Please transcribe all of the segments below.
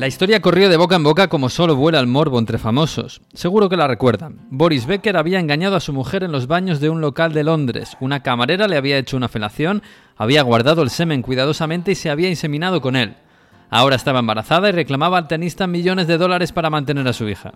La historia corrió de boca en boca como solo vuela el morbo entre famosos. Seguro que la recuerdan. Boris Becker había engañado a su mujer en los baños de un local de Londres. Una camarera le había hecho una felación, había guardado el semen cuidadosamente y se había inseminado con él. Ahora estaba embarazada y reclamaba al tenista millones de dólares para mantener a su hija.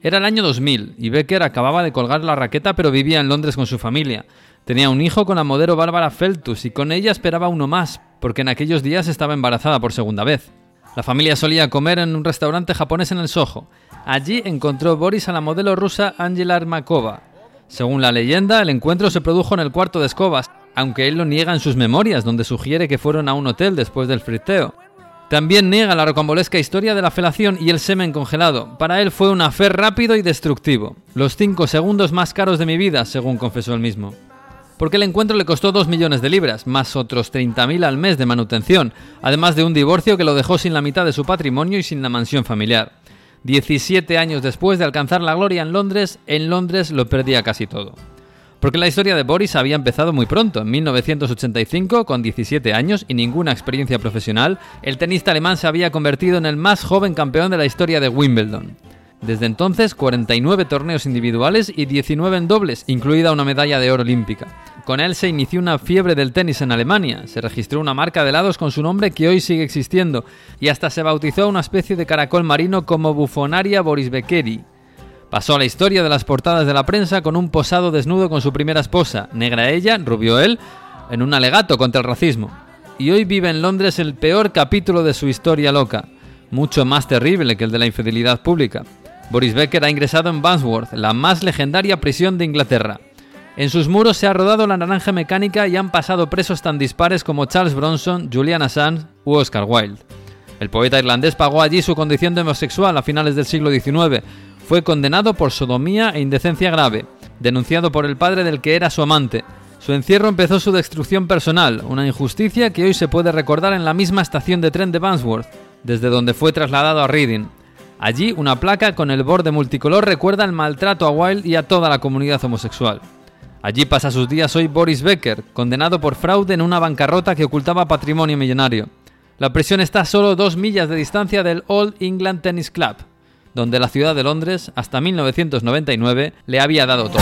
Era el año 2000 y Becker acababa de colgar la raqueta pero vivía en Londres con su familia. Tenía un hijo con la modelo Bárbara Feltus y con ella esperaba uno más, porque en aquellos días estaba embarazada por segunda vez. La familia solía comer en un restaurante japonés en el Soho. Allí encontró Boris a la modelo rusa Angela Armakova. Según la leyenda, el encuentro se produjo en el cuarto de escobas, aunque él lo niega en sus memorias, donde sugiere que fueron a un hotel después del friteo. También niega la rocambolesca historia de la felación y el semen congelado. Para él fue un afer rápido y destructivo. Los cinco segundos más caros de mi vida, según confesó él mismo porque el encuentro le costó 2 millones de libras, más otros 30.000 al mes de manutención, además de un divorcio que lo dejó sin la mitad de su patrimonio y sin la mansión familiar. 17 años después de alcanzar la gloria en Londres, en Londres lo perdía casi todo. Porque la historia de Boris había empezado muy pronto, en 1985, con 17 años y ninguna experiencia profesional, el tenista alemán se había convertido en el más joven campeón de la historia de Wimbledon. Desde entonces, 49 torneos individuales y 19 en dobles, incluida una medalla de oro olímpica. Con él se inició una fiebre del tenis en Alemania, se registró una marca de helados con su nombre que hoy sigue existiendo, y hasta se bautizó una especie de caracol marino como Bufonaria Boris Beckeri. Pasó a la historia de las portadas de la prensa con un posado desnudo con su primera esposa, negra ella, rubio él, en un alegato contra el racismo. Y hoy vive en Londres el peor capítulo de su historia loca, mucho más terrible que el de la infidelidad pública. Boris Becker ha ingresado en Wandsworth, la más legendaria prisión de Inglaterra. En sus muros se ha rodado la naranja mecánica y han pasado presos tan dispares como Charles Bronson, Julian Assange u Oscar Wilde. El poeta irlandés pagó allí su condición de homosexual a finales del siglo XIX. Fue condenado por sodomía e indecencia grave, denunciado por el padre del que era su amante. Su encierro empezó su destrucción personal, una injusticia que hoy se puede recordar en la misma estación de tren de Wandsworth, desde donde fue trasladado a Reading. Allí, una placa con el borde multicolor recuerda el maltrato a Wilde y a toda la comunidad homosexual. Allí pasa sus días hoy Boris Becker, condenado por fraude en una bancarrota que ocultaba patrimonio millonario. La prisión está a solo dos millas de distancia del Old England Tennis Club, donde la ciudad de Londres, hasta 1999, le había dado todo.